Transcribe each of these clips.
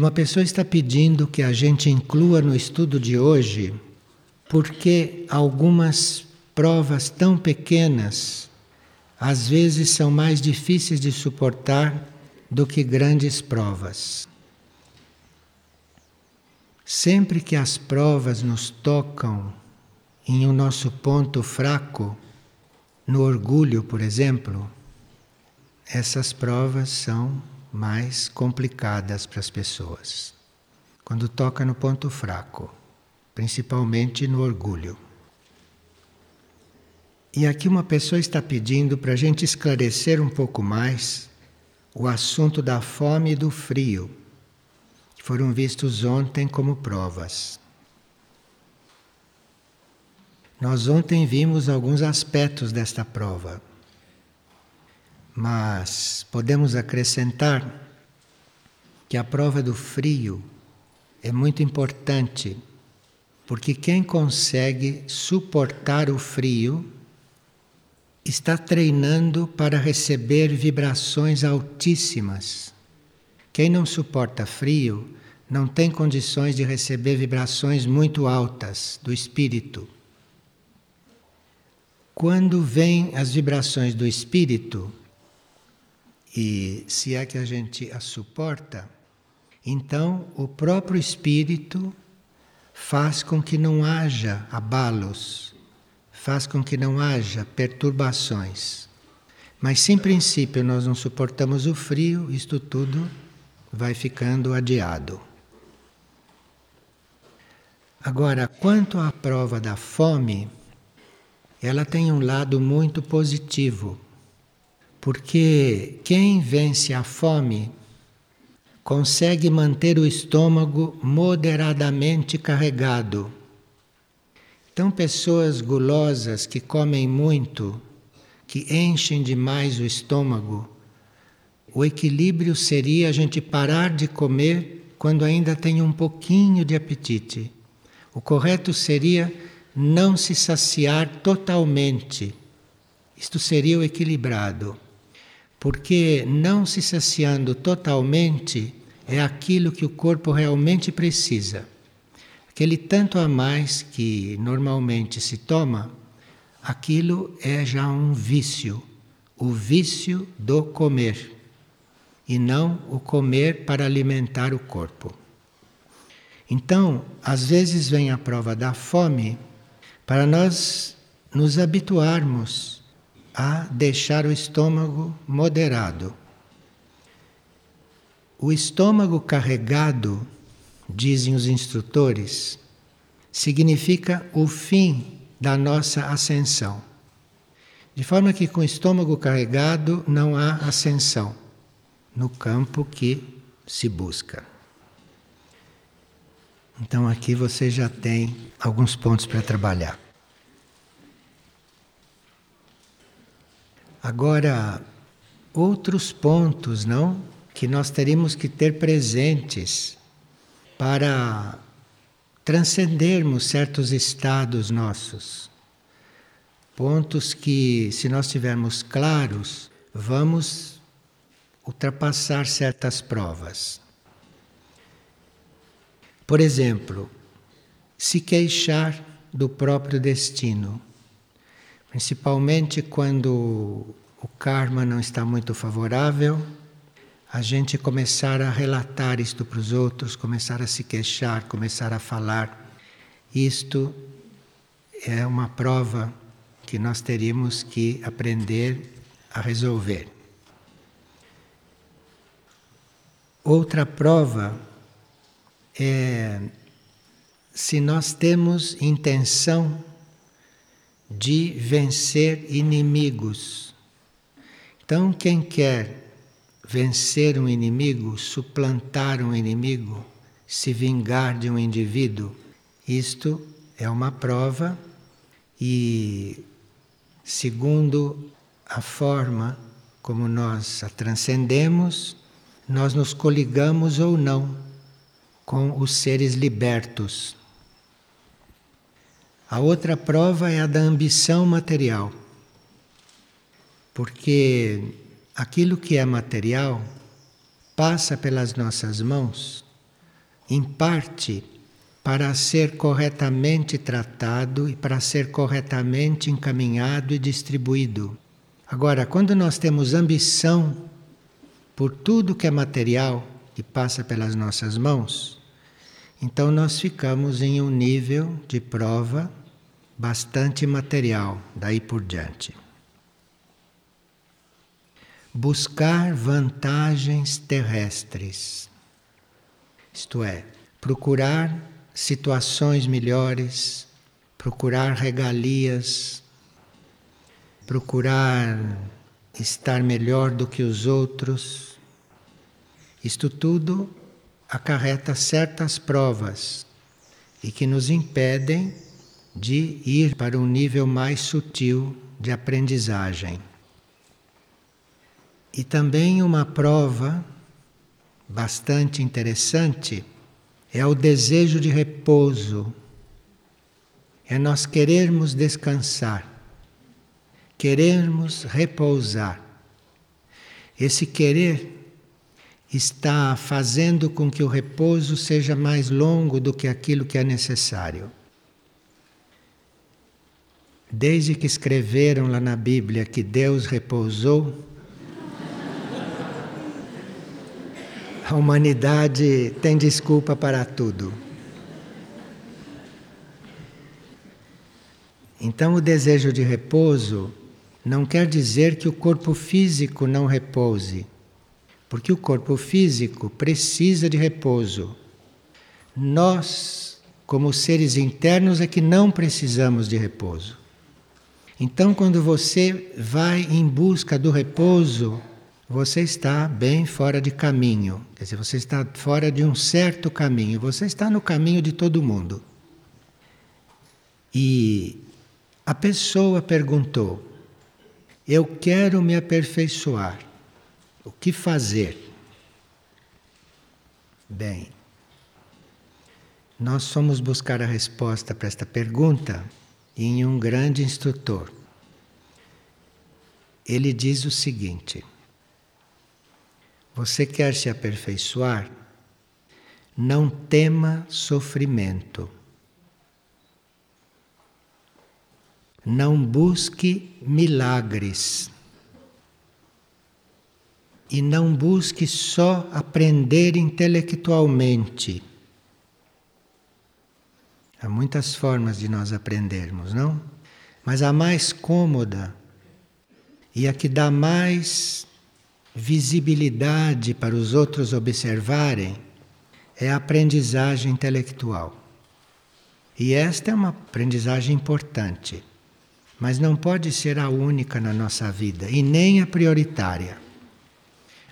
Uma pessoa está pedindo que a gente inclua no estudo de hoje porque algumas provas tão pequenas às vezes são mais difíceis de suportar do que grandes provas. Sempre que as provas nos tocam em o um nosso ponto fraco, no orgulho, por exemplo, essas provas são mais complicadas para as pessoas. Quando toca no ponto fraco, principalmente no orgulho. E aqui uma pessoa está pedindo para a gente esclarecer um pouco mais o assunto da fome e do frio, que foram vistos ontem como provas. Nós ontem vimos alguns aspectos desta prova, mas podemos acrescentar que a prova do frio é muito importante, porque quem consegue suportar o frio está treinando para receber vibrações altíssimas. Quem não suporta frio não tem condições de receber vibrações muito altas do espírito. Quando vêm as vibrações do espírito, e se é que a gente as suporta, então o próprio espírito faz com que não haja abalos faz com que não haja perturbações. Mas se em princípio nós não suportamos o frio, isto tudo vai ficando adiado. Agora, quanto à prova da fome, ela tem um lado muito positivo, porque quem vence a fome consegue manter o estômago moderadamente carregado então, pessoas gulosas que comem muito, que enchem demais o estômago, o equilíbrio seria a gente parar de comer quando ainda tem um pouquinho de apetite. O correto seria não se saciar totalmente. Isto seria o equilibrado. Porque não se saciando totalmente é aquilo que o corpo realmente precisa. Aquele tanto a mais que normalmente se toma, aquilo é já um vício, o vício do comer, e não o comer para alimentar o corpo. Então, às vezes vem a prova da fome para nós nos habituarmos a deixar o estômago moderado. O estômago carregado dizem os instrutores, significa o fim da nossa ascensão. De forma que com o estômago carregado não há ascensão no campo que se busca. Então aqui você já tem alguns pontos para trabalhar. Agora, outros pontos, não? Que nós teríamos que ter presentes para transcendermos certos estados nossos. Pontos que, se nós tivermos claros, vamos ultrapassar certas provas. Por exemplo, se queixar do próprio destino, principalmente quando o karma não está muito favorável a gente começar a relatar isto para os outros, começar a se queixar, começar a falar. Isto é uma prova que nós teríamos que aprender a resolver. Outra prova é se nós temos intenção de vencer inimigos. Então, quem quer vencer um inimigo, suplantar um inimigo, se vingar de um indivíduo. Isto é uma prova e, segundo a forma como nós a transcendemos, nós nos coligamos ou não com os seres libertos. A outra prova é a da ambição material, porque aquilo que é material passa pelas nossas mãos em parte, para ser corretamente tratado e para ser corretamente encaminhado e distribuído. Agora, quando nós temos ambição por tudo que é material que passa pelas nossas mãos, então nós ficamos em um nível de prova bastante material daí por diante. Buscar vantagens terrestres, isto é, procurar situações melhores, procurar regalias, procurar estar melhor do que os outros. Isto tudo acarreta certas provas e que nos impedem de ir para um nível mais sutil de aprendizagem. E também uma prova bastante interessante é o desejo de repouso, é nós querermos descansar, querermos repousar. Esse querer está fazendo com que o repouso seja mais longo do que aquilo que é necessário. Desde que escreveram lá na Bíblia que Deus repousou, a humanidade tem desculpa para tudo. Então, o desejo de repouso não quer dizer que o corpo físico não repouse. Porque o corpo físico precisa de repouso. Nós, como seres internos, é que não precisamos de repouso. Então, quando você vai em busca do repouso, você está bem fora de caminho. Quer dizer, você está fora de um certo caminho. Você está no caminho de todo mundo. E a pessoa perguntou: Eu quero me aperfeiçoar. O que fazer? Bem, nós fomos buscar a resposta para esta pergunta em um grande instrutor. Ele diz o seguinte: Você quer se aperfeiçoar? Não tema sofrimento. Não busque milagres e não busque só aprender intelectualmente. Há muitas formas de nós aprendermos, não? Mas a mais cômoda e a que dá mais visibilidade para os outros observarem é a aprendizagem intelectual. E esta é uma aprendizagem importante, mas não pode ser a única na nossa vida e nem a prioritária.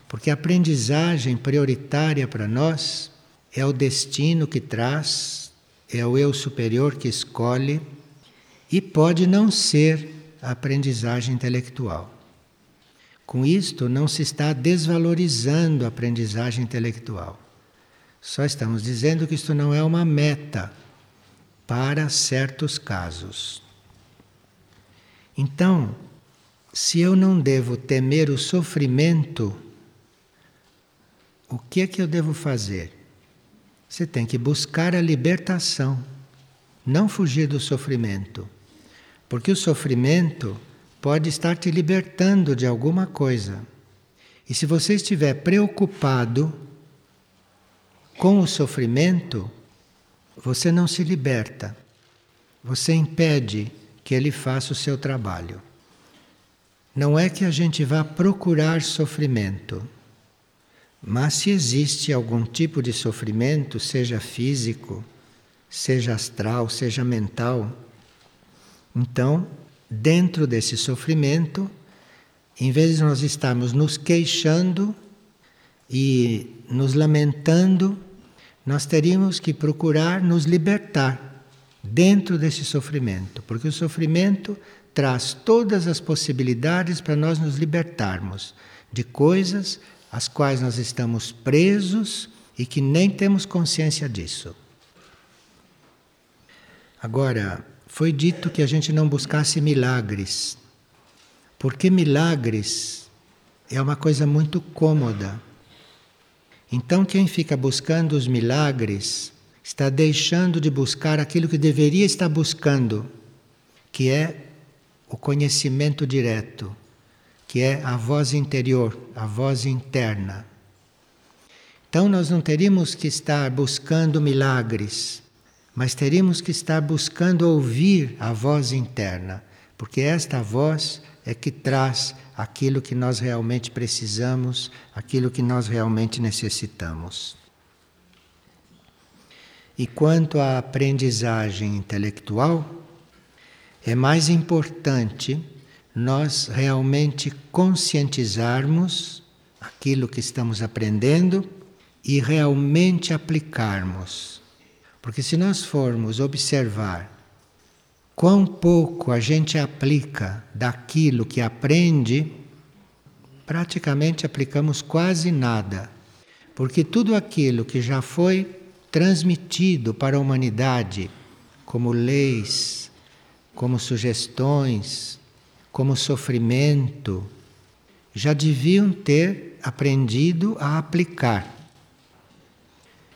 Porque a aprendizagem prioritária para nós é o destino que traz, é o eu superior que escolhe e pode não ser a aprendizagem intelectual. Com isto, não se está desvalorizando a aprendizagem intelectual. Só estamos dizendo que isto não é uma meta para certos casos. Então, se eu não devo temer o sofrimento o que é que eu devo fazer? Você tem que buscar a libertação, não fugir do sofrimento. Porque o sofrimento pode estar te libertando de alguma coisa. E se você estiver preocupado com o sofrimento, você não se liberta. Você impede que ele faça o seu trabalho. Não é que a gente vá procurar sofrimento. Mas se existe algum tipo de sofrimento, seja físico, seja astral, seja mental, então, dentro desse sofrimento, em vez de nós estarmos nos queixando e nos lamentando, nós teríamos que procurar nos libertar dentro desse sofrimento, porque o sofrimento traz todas as possibilidades para nós nos libertarmos de coisas às quais nós estamos presos e que nem temos consciência disso. Agora, foi dito que a gente não buscasse milagres, porque milagres é uma coisa muito cômoda. Então, quem fica buscando os milagres está deixando de buscar aquilo que deveria estar buscando, que é o conhecimento direto, que é a voz interior, a voz interna. Então, nós não teríamos que estar buscando milagres, mas teríamos que estar buscando ouvir a voz interna, porque esta voz é que traz aquilo que nós realmente precisamos, aquilo que nós realmente necessitamos. E quanto à aprendizagem intelectual, é mais importante nós realmente conscientizarmos aquilo que estamos aprendendo e realmente aplicarmos. Porque se nós formos observar quão pouco a gente aplica daquilo que aprende, praticamente aplicamos quase nada. Porque tudo aquilo que já foi transmitido para a humanidade, como leis, como sugestões, como sofrimento, já deviam ter aprendido a aplicar.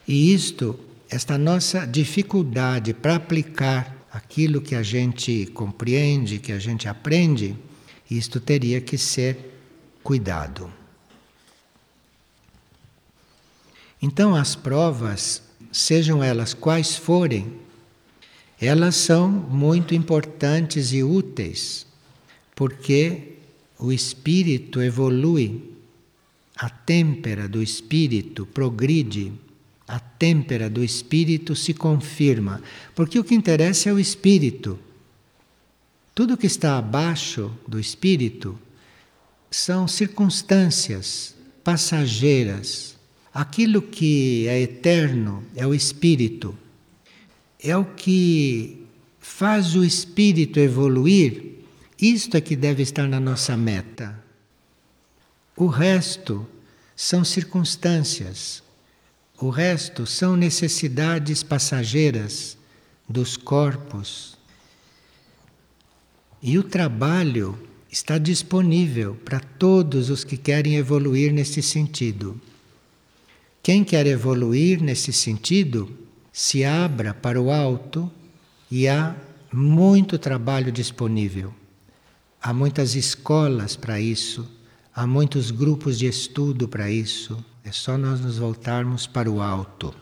E isto, esta nossa dificuldade para aplicar aquilo que a gente compreende, que a gente aprende, isto teria que ser cuidado. Então, as provas sejam elas quais forem, elas são muito importantes e úteis, porque o espírito evolui, a têmpera do espírito progride, a têmpera do espírito se confirma, porque o que interessa é o espírito. Tudo que está abaixo do espírito são circunstâncias passageiras Aquilo que é eterno é o espírito. É o que faz o espírito evoluir. Isto é que deve estar na nossa meta. O resto são circunstâncias. O resto são necessidades passageiras dos corpos. E o trabalho está disponível para todos os que querem evoluir nesse sentido. Quem quer evoluir nesse sentido, se abra para o alto e há muito trabalho disponível. Há muitas escolas para isso, há muitos grupos de estudo para isso. É só nós nos voltarmos para o alto.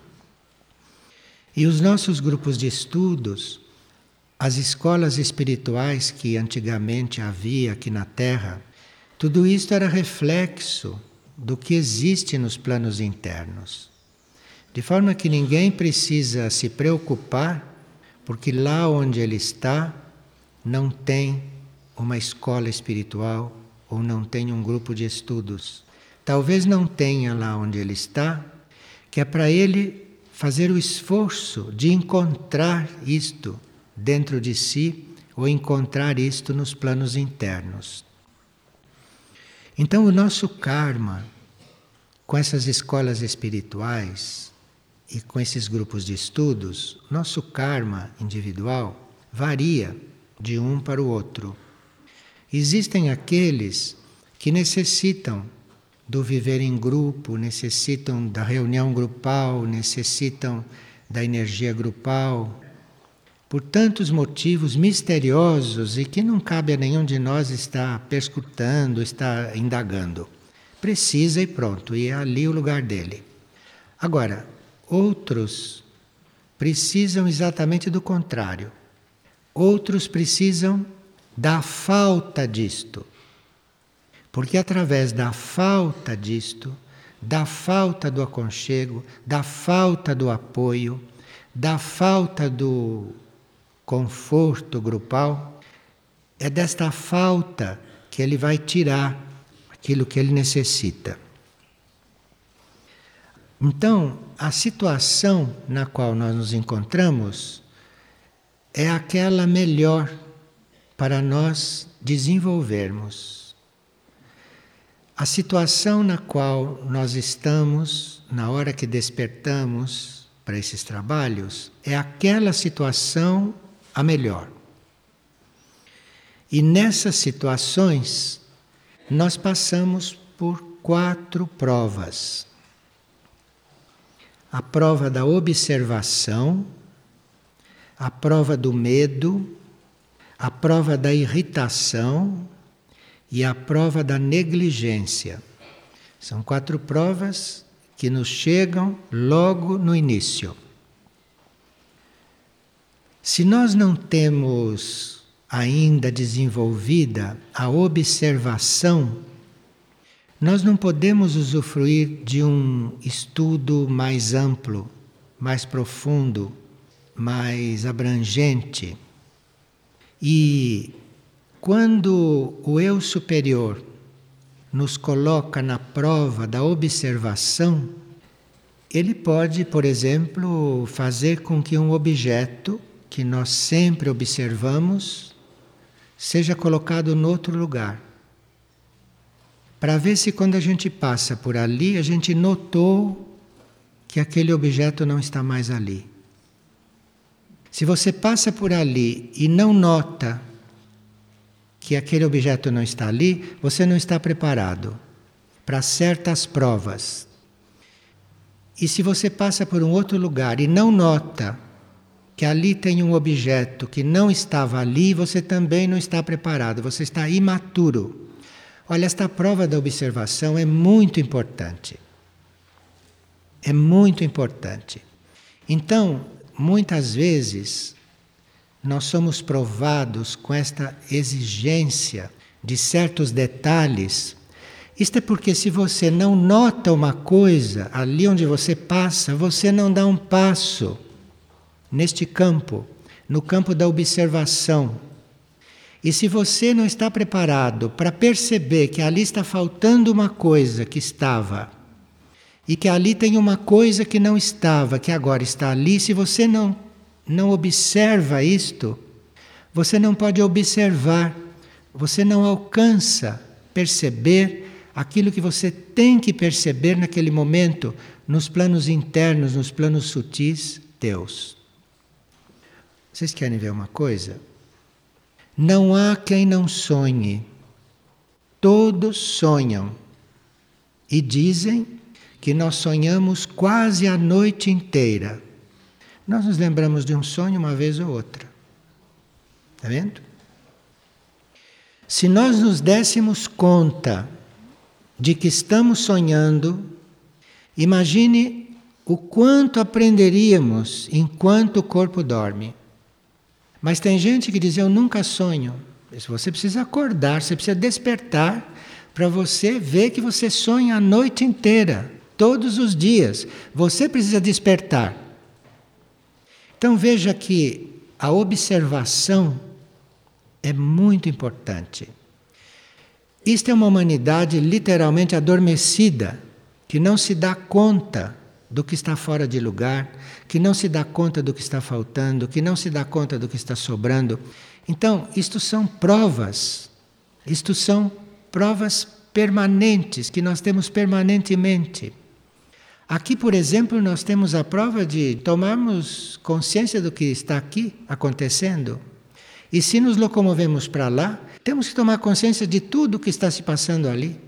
E os nossos grupos de estudos, as escolas espirituais que antigamente havia aqui na Terra, tudo isso era reflexo do que existe nos planos internos. De forma que ninguém precisa se preocupar, porque lá onde ele está não tem uma escola espiritual ou não tem um grupo de estudos. Talvez não tenha lá onde ele está, que é para ele fazer o esforço de encontrar isto dentro de si ou encontrar isto nos planos internos. Então, o nosso karma, com essas escolas espirituais e com esses grupos de estudos, nosso karma individual varia de um para o outro. Existem aqueles que necessitam do viver em grupo, necessitam da reunião grupal, necessitam da energia grupal, por tantos motivos misteriosos e que não cabe a nenhum de nós estar perscrutando, estar indagando. Precisa e pronto, e é ali o lugar dele. Agora, outros precisam exatamente do contrário. Outros precisam da falta disto. Porque através da falta disto, da falta do aconchego, da falta do apoio, da falta do conforto grupal, é desta falta que ele vai tirar aquilo que ele necessita. Então, a situação na qual nós nos encontramos é aquela melhor para nós desenvolvermos. A situação na qual nós estamos, na hora que despertamos para esses trabalhos, é aquela situação a melhor. E nessas situações, nós passamos por quatro provas. a prova da observação, a prova do medo, a prova da irritação e a prova da negligência. São quatro provas que nos chegam logo no início. Se nós não temos ainda desenvolvida a observação, nós não podemos usufruir de um estudo mais amplo, mais profundo, mais abrangente. E quando o eu superior nos coloca na prova da observação, ele pode, por exemplo, fazer com que um objeto que nós sempre observamos seja colocado em outro lugar. Para ver se quando a gente passa por ali, a gente notou que aquele objeto não está mais ali. Se você passa por ali e não nota que aquele objeto não está ali, você não está preparado para certas provas. E se você passa por um outro lugar e não nota que ali tem um objeto que não estava ali, você também não está preparado, você está imaturo. Olha, esta prova da observação é muito importante. É muito importante. Então, muitas vezes, nós somos provados com esta exigência de certos detalhes. Isto é porque, se você não nota uma coisa ali onde você passa, você não dá um passo neste campo, no campo da observação. E se você não está preparado para perceber que ali está faltando uma coisa que estava, e que ali tem uma coisa que não estava, que agora está ali, se você não não observa isto, você não pode observar, você não alcança perceber aquilo que você tem que perceber naquele momento, nos planos internos, nos planos sutis, Deus. Vocês querem ver uma coisa? Não há quem não sonhe. Todos sonham. E dizem que nós sonhamos quase a noite inteira. Nós nos lembramos de um sonho uma vez ou outra. Está vendo? Se nós nos dessemos conta de que estamos sonhando, imagine o quanto aprenderíamos enquanto o corpo dorme. Mas tem gente que diz: Eu nunca sonho. Você precisa acordar, você precisa despertar para você ver que você sonha a noite inteira, todos os dias. Você precisa despertar. Então veja que a observação é muito importante. Isto é uma humanidade literalmente adormecida, que não se dá conta do que está fora de lugar, que não se dá conta do que está faltando, que não se dá conta do que está sobrando. Então, isto são provas, isto são provas permanentes que nós temos permanentemente. Aqui, por exemplo, nós temos a prova de tomarmos consciência do que está aqui acontecendo. E se nos locomovemos para lá, temos que tomar consciência de tudo o que está se passando ali.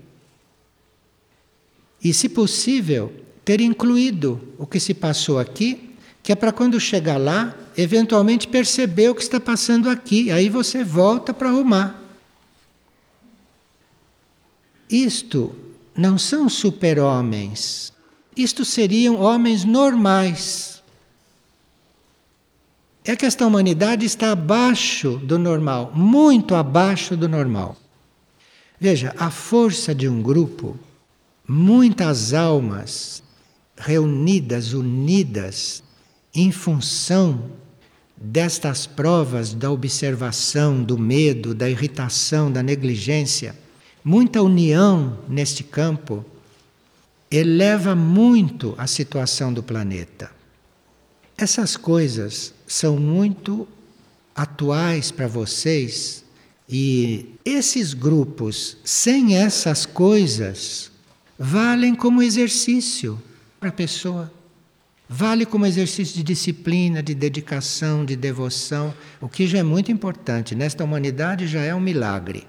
E, se possível, ter incluído o que se passou aqui, que é para quando chegar lá, eventualmente perceber o que está passando aqui. Aí você volta para arrumar. Isto não são super-homens, isto seriam homens normais. É que esta humanidade está abaixo do normal, muito abaixo do normal. Veja, a força de um grupo, muitas almas reunidas, unidas, em função destas provas da observação, do medo, da irritação, da negligência, muita união neste campo eleva muito a situação do planeta. Essas coisas são muito atuais para vocês e esses grupos, sem essas coisas, valem como exercício para a pessoa. Vale como exercício de disciplina, de dedicação, de devoção, o que já é muito importante. Nesta humanidade já é um milagre.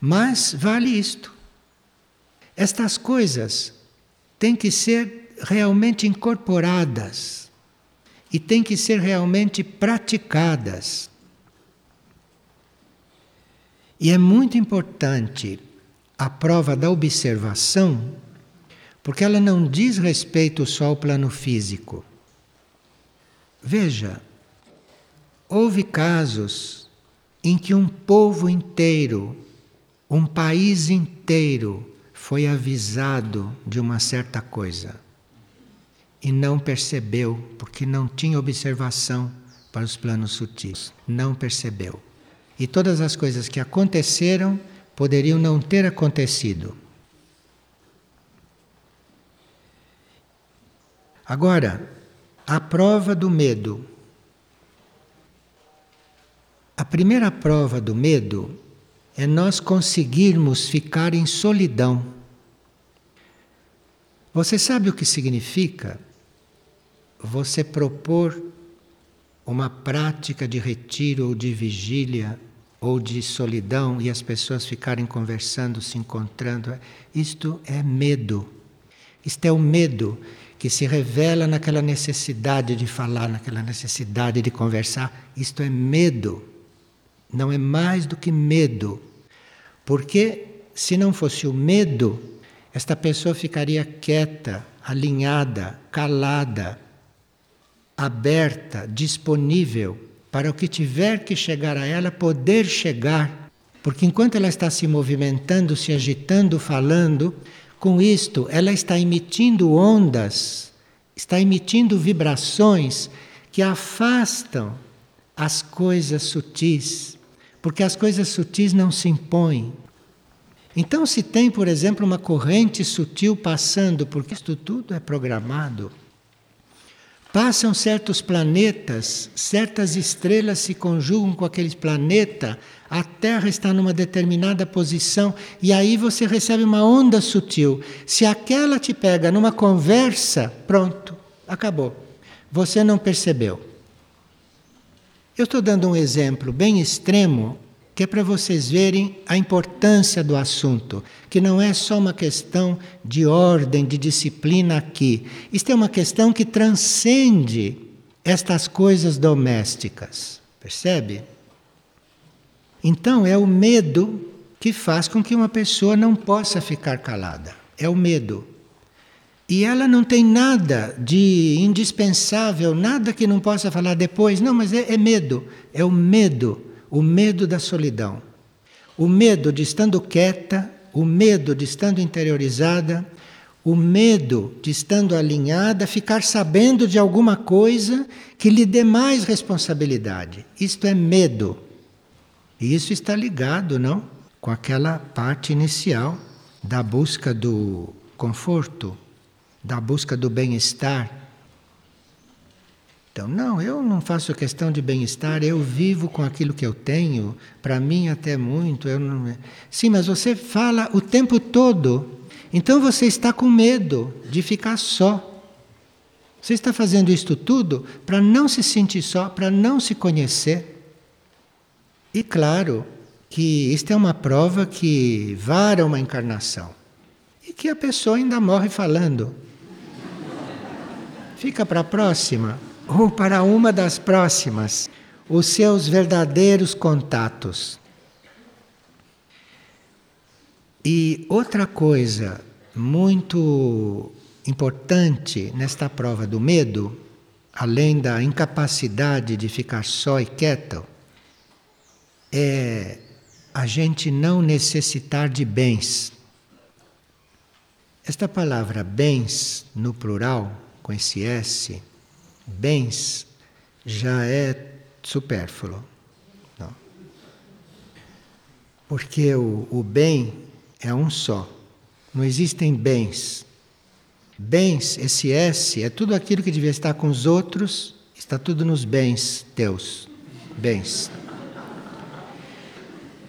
Mas vale isto. Estas coisas têm que ser realmente incorporadas e têm que ser realmente praticadas. E é muito importante a prova da observação, porque ela não diz respeito só ao plano físico. Veja, houve casos em que um povo inteiro, um país inteiro, foi avisado de uma certa coisa e não percebeu, porque não tinha observação para os planos sutis. Não percebeu. E todas as coisas que aconteceram poderiam não ter acontecido. Agora, a prova do medo. A primeira prova do medo é nós conseguirmos ficar em solidão. Você sabe o que significa você propor uma prática de retiro ou de vigília ou de solidão e as pessoas ficarem conversando, se encontrando. Isto é medo. Isto é o medo que se revela naquela necessidade de falar, naquela necessidade de conversar. Isto é medo. Não é mais do que medo. Porque se não fosse o medo, esta pessoa ficaria quieta, alinhada, calada, aberta, disponível para o que tiver que chegar a ela poder chegar. Porque enquanto ela está se movimentando, se agitando, falando, com isto ela está emitindo ondas, está emitindo vibrações que afastam as coisas sutis, porque as coisas sutis não se impõem. Então, se tem, por exemplo, uma corrente sutil passando, porque isto tudo é programado, Passam certos planetas, certas estrelas se conjugam com aquele planeta, a Terra está numa determinada posição e aí você recebe uma onda sutil. Se aquela te pega numa conversa, pronto, acabou. Você não percebeu. Eu estou dando um exemplo bem extremo que é para vocês verem a importância do assunto, que não é só uma questão de ordem, de disciplina aqui. Isto é uma questão que transcende estas coisas domésticas. Percebe? Então é o medo que faz com que uma pessoa não possa ficar calada. É o medo. E ela não tem nada de indispensável, nada que não possa falar depois. Não, mas é, é medo. É o medo o medo da solidão, o medo de estando quieta, o medo de estando interiorizada, o medo de estando alinhada, ficar sabendo de alguma coisa que lhe dê mais responsabilidade. Isto é medo. E isso está ligado, não? Com aquela parte inicial da busca do conforto, da busca do bem-estar, então, não, eu não faço questão de bem-estar, eu vivo com aquilo que eu tenho, para mim até muito. Eu não... Sim, mas você fala o tempo todo. Então você está com medo de ficar só. Você está fazendo isto tudo para não se sentir só, para não se conhecer. E claro que isto é uma prova que vara uma encarnação. E que a pessoa ainda morre falando. Fica para a próxima ou para uma das próximas, os seus verdadeiros contatos. E outra coisa muito importante nesta prova do medo, além da incapacidade de ficar só e quieto, é a gente não necessitar de bens. Esta palavra bens, no plural, com esse S, bens já é supérfluo. Não. Porque o, o bem é um só. Não existem bens. Bens, esse S, é tudo aquilo que devia estar com os outros, está tudo nos bens teus. Bens.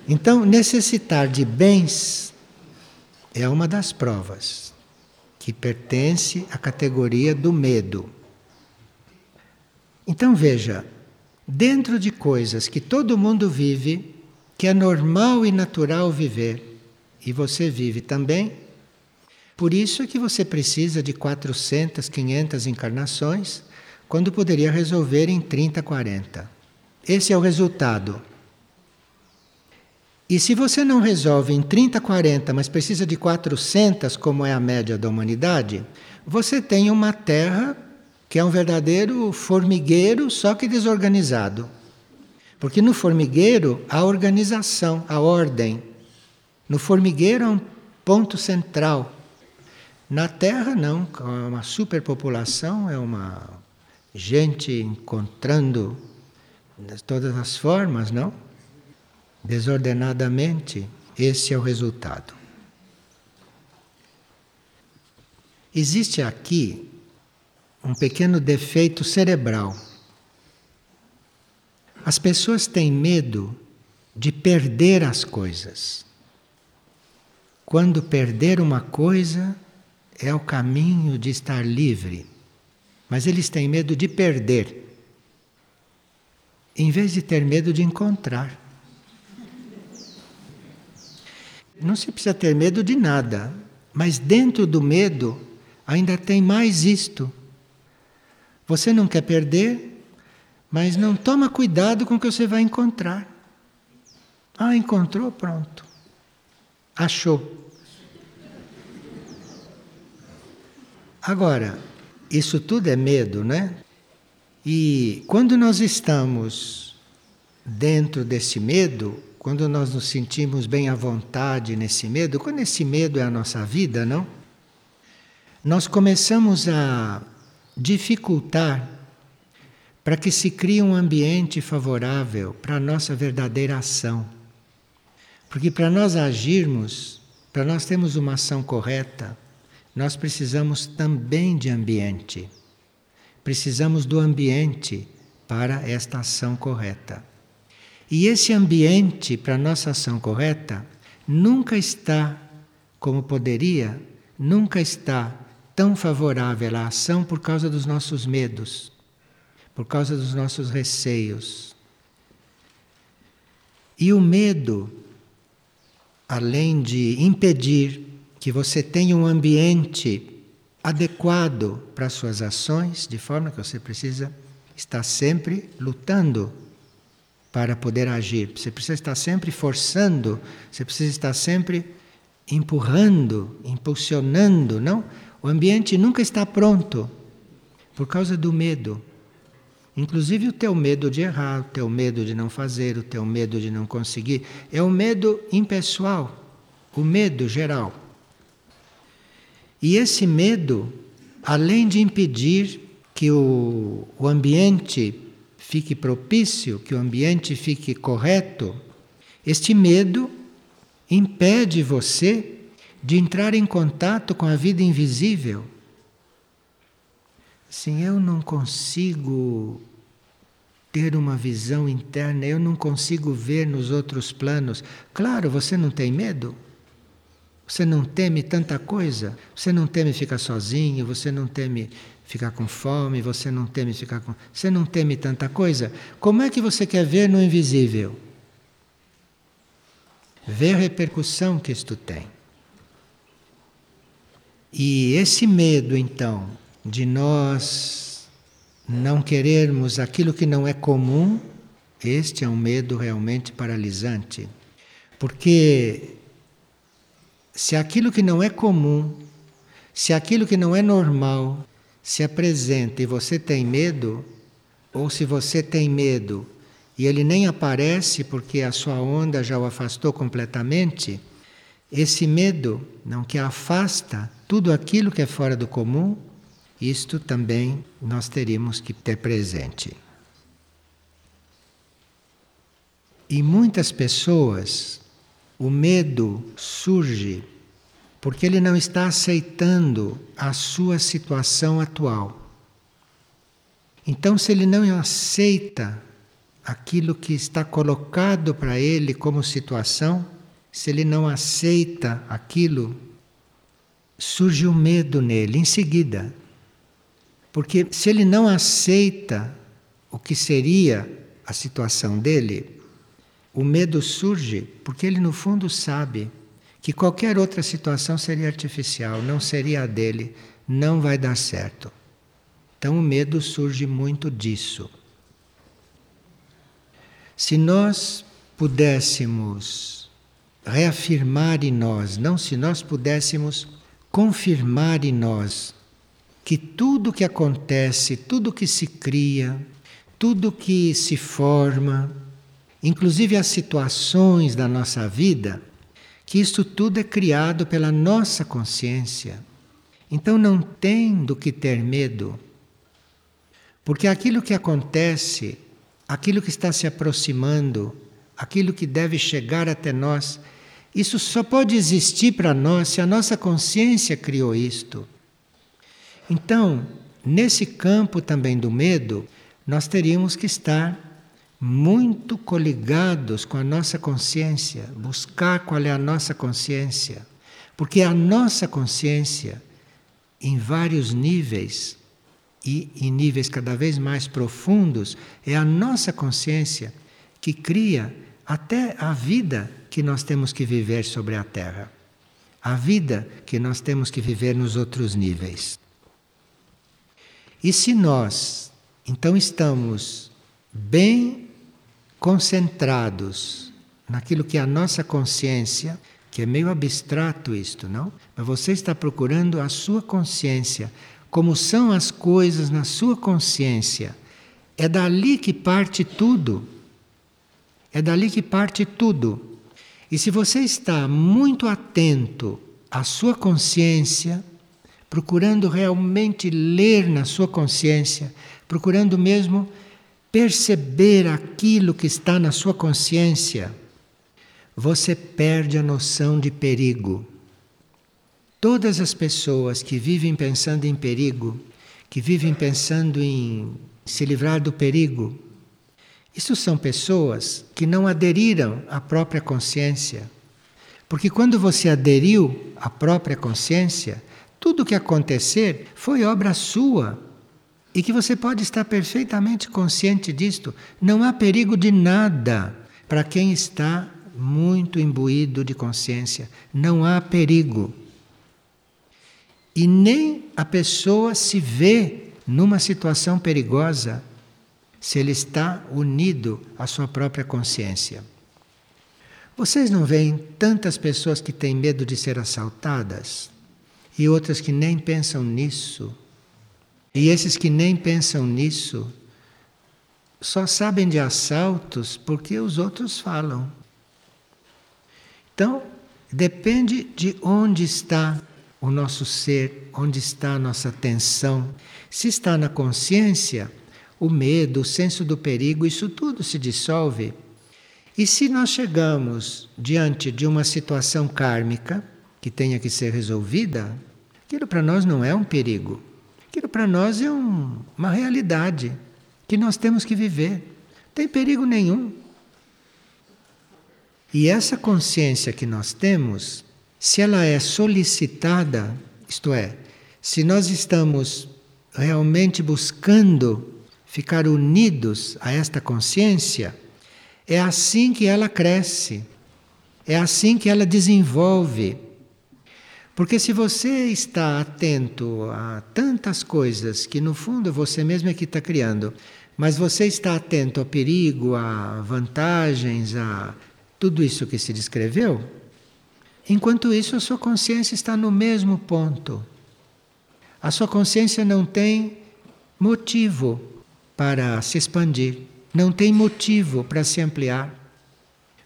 Então, necessitar de bens é uma das provas que pertence à categoria do medo. Então veja, dentro de coisas que todo mundo vive, que é normal e natural viver, e você vive também, Por isso é que você precisa de 400, 500 encarnações, quando poderia resolver em 30, 40. Esse é o resultado. E se você não resolve em 30, 40, mas precisa de 400, como é a média da humanidade, você tem uma terra que é um verdadeiro formigueiro, só que desorganizado. Porque no formigueiro há organização, há ordem. No formigueiro há um ponto central. Na Terra, não, é uma superpopulação, é uma gente encontrando de todas as formas, não? Desordenadamente, esse é o resultado. Existe aqui um pequeno defeito cerebral. As pessoas têm medo de perder as coisas. Quando perder uma coisa, é o caminho de estar livre. Mas eles têm medo de perder, em vez de ter medo de encontrar. Não se precisa ter medo de nada, mas dentro do medo ainda tem mais isto. Você não quer perder, mas não toma cuidado com o que você vai encontrar. Ah, encontrou, pronto. Achou. Agora, isso tudo é medo, né? E quando nós estamos dentro desse medo, quando nós nos sentimos bem à vontade nesse medo, quando esse medo é a nossa vida, não? Nós começamos a dificultar para que se crie um ambiente favorável para a nossa verdadeira ação. Porque para nós agirmos, para nós termos uma ação correta, nós precisamos também de ambiente. Precisamos do ambiente para esta ação correta. E esse ambiente para a nossa ação correta nunca está como poderia, nunca está tão favorável à ação por causa dos nossos medos, por causa dos nossos receios. E o medo, além de impedir que você tenha um ambiente adequado para as suas ações, de forma que você precisa estar sempre lutando para poder agir. Você precisa estar sempre forçando, você precisa estar sempre empurrando, impulsionando, não? O ambiente nunca está pronto por causa do medo. Inclusive o teu medo de errar, o teu medo de não fazer, o teu medo de não conseguir, é o medo impessoal, o medo geral. E esse medo, além de impedir que o, o ambiente fique propício, que o ambiente fique correto, este medo impede você de entrar em contato com a vida invisível. Sim, eu não consigo ter uma visão interna, eu não consigo ver nos outros planos. Claro, você não tem medo? Você não teme tanta coisa? Você não teme ficar sozinho? Você não teme ficar com fome? Você não teme ficar com. Você não teme tanta coisa? Como é que você quer ver no invisível? Vê a repercussão que isto tem. E esse medo, então, de nós não querermos aquilo que não é comum, este é um medo realmente paralisante. Porque se aquilo que não é comum, se aquilo que não é normal se apresenta e você tem medo, ou se você tem medo e ele nem aparece porque a sua onda já o afastou completamente, esse medo, não que afasta tudo aquilo que é fora do comum, isto também nós teríamos que ter presente. E muitas pessoas o medo surge porque ele não está aceitando a sua situação atual. Então, se ele não aceita aquilo que está colocado para ele como situação, se ele não aceita aquilo, surge o medo nele em seguida. Porque se ele não aceita o que seria a situação dele, o medo surge porque ele, no fundo, sabe que qualquer outra situação seria artificial, não seria a dele, não vai dar certo. Então o medo surge muito disso. Se nós pudéssemos reafirmar em nós, não se nós pudéssemos confirmar em nós que tudo que acontece, tudo que se cria, tudo que se forma, inclusive as situações da nossa vida, que isso tudo é criado pela nossa consciência. Então não tem do que ter medo, porque aquilo que acontece, aquilo que está se aproximando, aquilo que deve chegar até nós, isso só pode existir para nós se a nossa consciência criou isto. Então, nesse campo também do medo, nós teríamos que estar muito coligados com a nossa consciência, buscar qual é a nossa consciência, porque a nossa consciência, em vários níveis e em níveis cada vez mais profundos, é a nossa consciência que cria até a vida que nós temos que viver sobre a Terra, a vida que nós temos que viver nos outros níveis. E se nós, então, estamos bem concentrados naquilo que é a nossa consciência, que é meio abstrato isto, não? Mas você está procurando a sua consciência, como são as coisas na sua consciência. É dali que parte tudo. É dali que parte tudo. E se você está muito atento à sua consciência, procurando realmente ler na sua consciência, procurando mesmo perceber aquilo que está na sua consciência, você perde a noção de perigo. Todas as pessoas que vivem pensando em perigo, que vivem pensando em se livrar do perigo, isso são pessoas que não aderiram à própria consciência. Porque quando você aderiu à própria consciência, tudo o que acontecer foi obra sua e que você pode estar perfeitamente consciente disto. Não há perigo de nada para quem está muito imbuído de consciência. Não há perigo. E nem a pessoa se vê numa situação perigosa se ele está unido à sua própria consciência. Vocês não veem tantas pessoas que têm medo de ser assaltadas e outras que nem pensam nisso? E esses que nem pensam nisso só sabem de assaltos porque os outros falam. Então, depende de onde está o nosso ser, onde está a nossa atenção. Se está na consciência, o medo, o senso do perigo, isso tudo se dissolve. E se nós chegamos diante de uma situação kármica que tenha que ser resolvida, aquilo para nós não é um perigo. Aquilo para nós é um, uma realidade que nós temos que viver. Tem perigo nenhum. E essa consciência que nós temos, se ela é solicitada, isto é, se nós estamos realmente buscando ficar unidos a esta consciência, é assim que ela cresce, é assim que ela desenvolve porque se você está atento a tantas coisas que no fundo você mesmo é que está criando, mas você está atento ao perigo, a vantagens, a tudo isso que se descreveu, enquanto isso a sua consciência está no mesmo ponto. A sua consciência não tem motivo para se expandir, não tem motivo para se ampliar.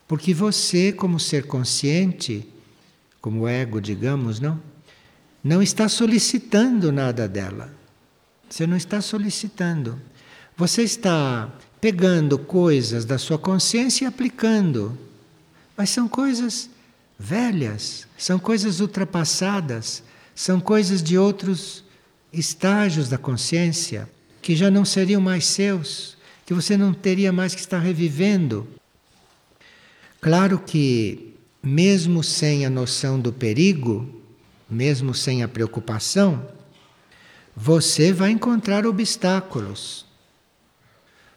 Porque você, como ser consciente, como ego, digamos, não? Não está solicitando nada dela. Você não está solicitando. Você está pegando coisas da sua consciência e aplicando. Mas são coisas velhas, são coisas ultrapassadas, são coisas de outros estágios da consciência que já não seriam mais seus, que você não teria mais que estar revivendo. Claro que mesmo sem a noção do perigo, mesmo sem a preocupação, você vai encontrar obstáculos.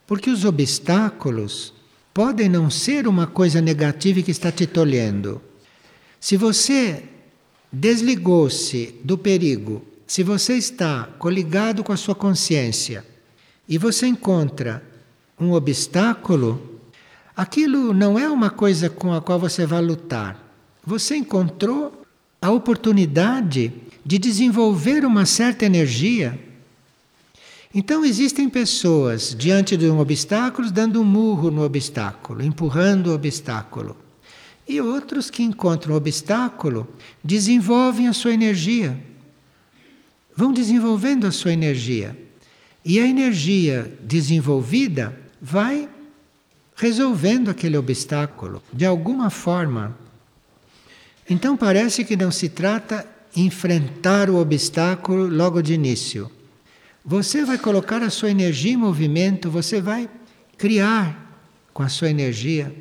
Porque os obstáculos podem não ser uma coisa negativa que está te tolhendo. Se você desligou-se do perigo, se você está coligado com a sua consciência e você encontra um obstáculo, aquilo não é uma coisa com a qual você vai lutar. Você encontrou a oportunidade de desenvolver uma certa energia. Então existem pessoas diante de um obstáculo dando um murro no obstáculo, empurrando o obstáculo. E outros que encontram o obstáculo desenvolvem a sua energia. Vão desenvolvendo a sua energia. E a energia desenvolvida vai resolvendo aquele obstáculo de alguma forma. Então parece que não se trata enfrentar o obstáculo logo de início. Você vai colocar a sua energia em movimento, você vai criar com a sua energia.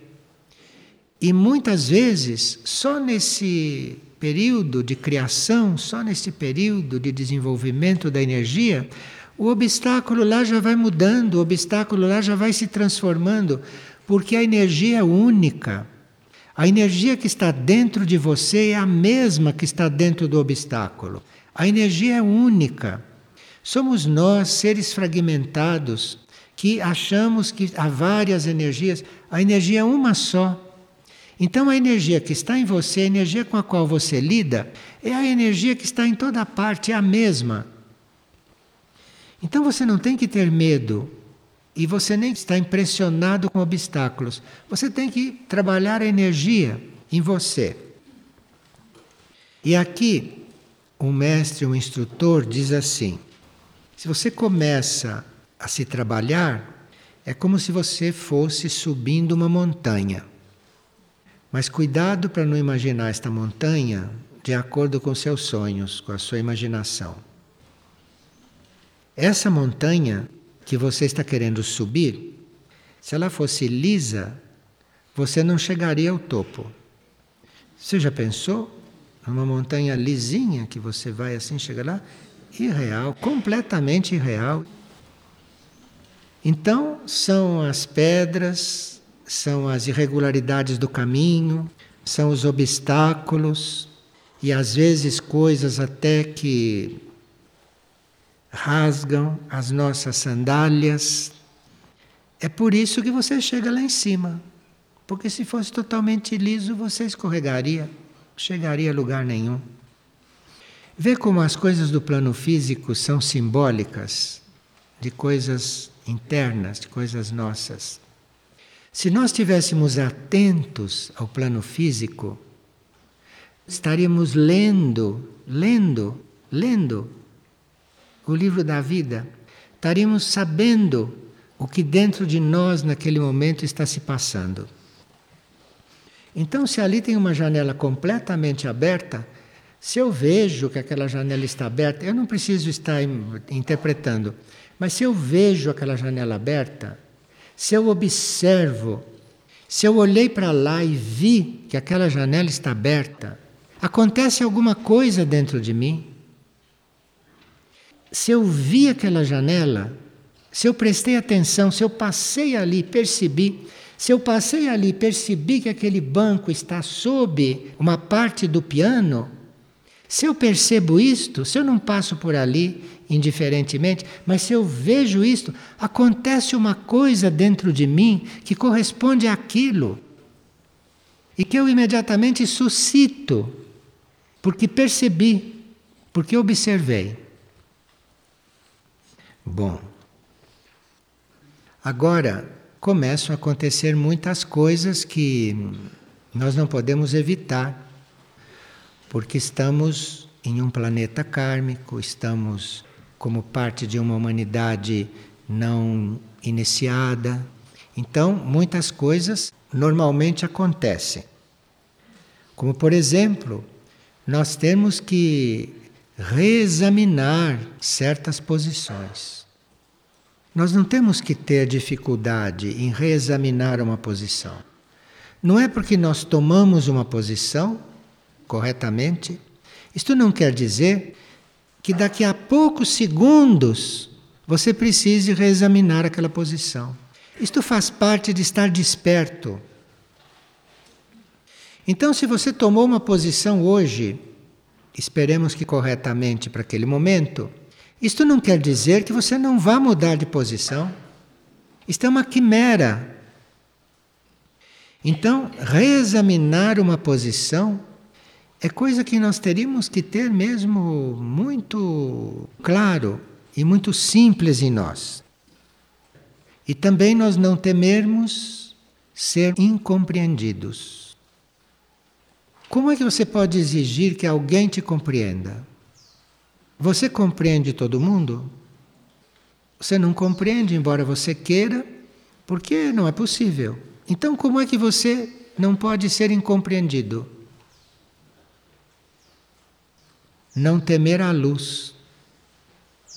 E muitas vezes, só nesse período de criação, só nesse período de desenvolvimento da energia, o obstáculo lá já vai mudando, o obstáculo lá já vai se transformando, porque a energia é única. A energia que está dentro de você é a mesma que está dentro do obstáculo. A energia é única. Somos nós, seres fragmentados, que achamos que há várias energias. A energia é uma só. Então, a energia que está em você, a energia com a qual você lida, é a energia que está em toda parte, é a mesma. Então, você não tem que ter medo e você nem está impressionado com obstáculos. Você tem que trabalhar a energia em você. E aqui, um mestre, um instrutor diz assim: se você começa a se trabalhar, é como se você fosse subindo uma montanha. Mas cuidado para não imaginar esta montanha de acordo com seus sonhos, com a sua imaginação. Essa montanha que você está querendo subir, se ela fosse lisa, você não chegaria ao topo. Você já pensou? Numa montanha lisinha que você vai assim, chega lá? Irreal, completamente irreal. Então, são as pedras, são as irregularidades do caminho, são os obstáculos e às vezes coisas até que rasgam as nossas sandálias. É por isso que você chega lá em cima. Porque se fosse totalmente liso, você escorregaria, chegaria a lugar nenhum. Vê como as coisas do plano físico são simbólicas de coisas internas, de coisas nossas. Se nós estivéssemos atentos ao plano físico, estaríamos lendo, lendo, lendo o livro da vida, estaríamos sabendo o que dentro de nós naquele momento está se passando. Então, se ali tem uma janela completamente aberta, se eu vejo que aquela janela está aberta, eu não preciso estar interpretando, mas se eu vejo aquela janela aberta, se eu observo, se eu olhei para lá e vi que aquela janela está aberta, acontece alguma coisa dentro de mim se eu vi aquela janela, se eu prestei atenção, se eu passei ali, percebi, se eu passei ali, percebi que aquele banco está sob uma parte do piano, se eu percebo isto, se eu não passo por ali indiferentemente, mas se eu vejo isto, acontece uma coisa dentro de mim que corresponde àquilo e que eu imediatamente suscito, porque percebi, porque observei. Bom, agora começam a acontecer muitas coisas que nós não podemos evitar, porque estamos em um planeta kármico, estamos como parte de uma humanidade não iniciada. Então, muitas coisas normalmente acontecem. Como, por exemplo, nós temos que reexaminar certas posições. Nós não temos que ter dificuldade em reexaminar uma posição. Não é porque nós tomamos uma posição corretamente, isto não quer dizer que daqui a poucos segundos você precise reexaminar aquela posição. Isto faz parte de estar desperto. Então, se você tomou uma posição hoje, esperemos que corretamente para aquele momento, isto não quer dizer que você não vá mudar de posição. Isto é uma quimera. Então, reexaminar uma posição é coisa que nós teríamos que ter mesmo muito claro e muito simples em nós. E também nós não temermos ser incompreendidos. Como é que você pode exigir que alguém te compreenda? Você compreende todo mundo? Você não compreende, embora você queira, porque não é possível. Então, como é que você não pode ser incompreendido? Não temer a luz.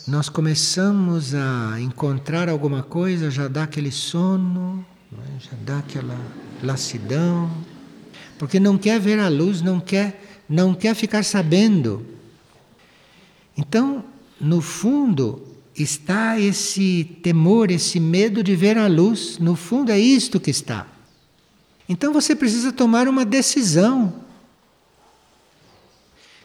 Nós começamos a encontrar alguma coisa, já dá aquele sono, né? já dá aquela lassidão, porque não quer ver a luz, não quer, não quer ficar sabendo. Então, no fundo, está esse temor, esse medo de ver a luz. No fundo, é isto que está. Então você precisa tomar uma decisão.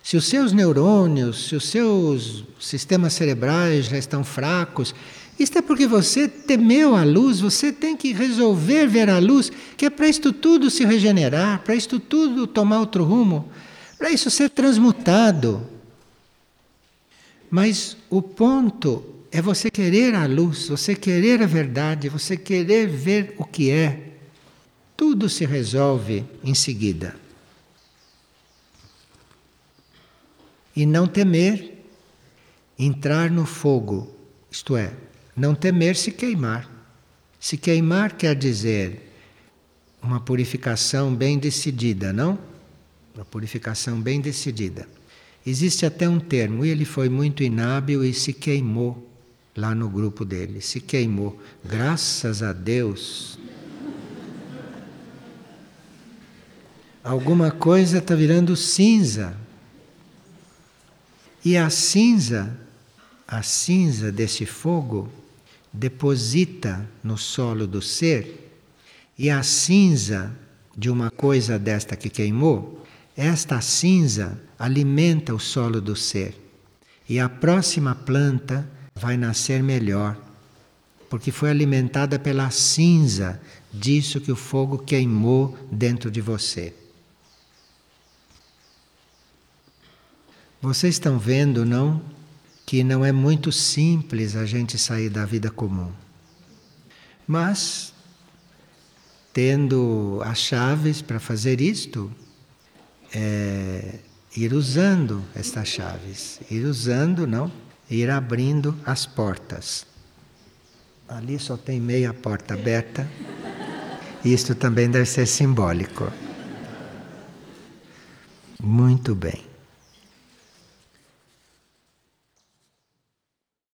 Se os seus neurônios, se os seus sistemas cerebrais já estão fracos, isto é porque você temeu a luz, você tem que resolver ver a luz, que é para isto tudo se regenerar, para isto tudo tomar outro rumo, para isso ser transmutado. Mas o ponto é você querer a luz, você querer a verdade, você querer ver o que é. Tudo se resolve em seguida. E não temer entrar no fogo, isto é, não temer se queimar. Se queimar quer dizer uma purificação bem decidida, não? Uma purificação bem decidida. Existe até um termo, e ele foi muito inábil e se queimou lá no grupo dele. Se queimou. Graças a Deus. Alguma coisa está virando cinza. E a cinza, a cinza desse fogo, deposita no solo do ser, e a cinza de uma coisa desta que queimou, esta cinza alimenta o solo do ser. E a próxima planta vai nascer melhor, porque foi alimentada pela cinza disso que o fogo queimou dentro de você. Vocês estão vendo, não? Que não é muito simples a gente sair da vida comum. Mas, tendo as chaves para fazer isto, é, ir usando estas chaves, ir usando, não? ir abrindo as portas. Ali só tem meia porta aberta. Isto também deve ser simbólico. Muito bem.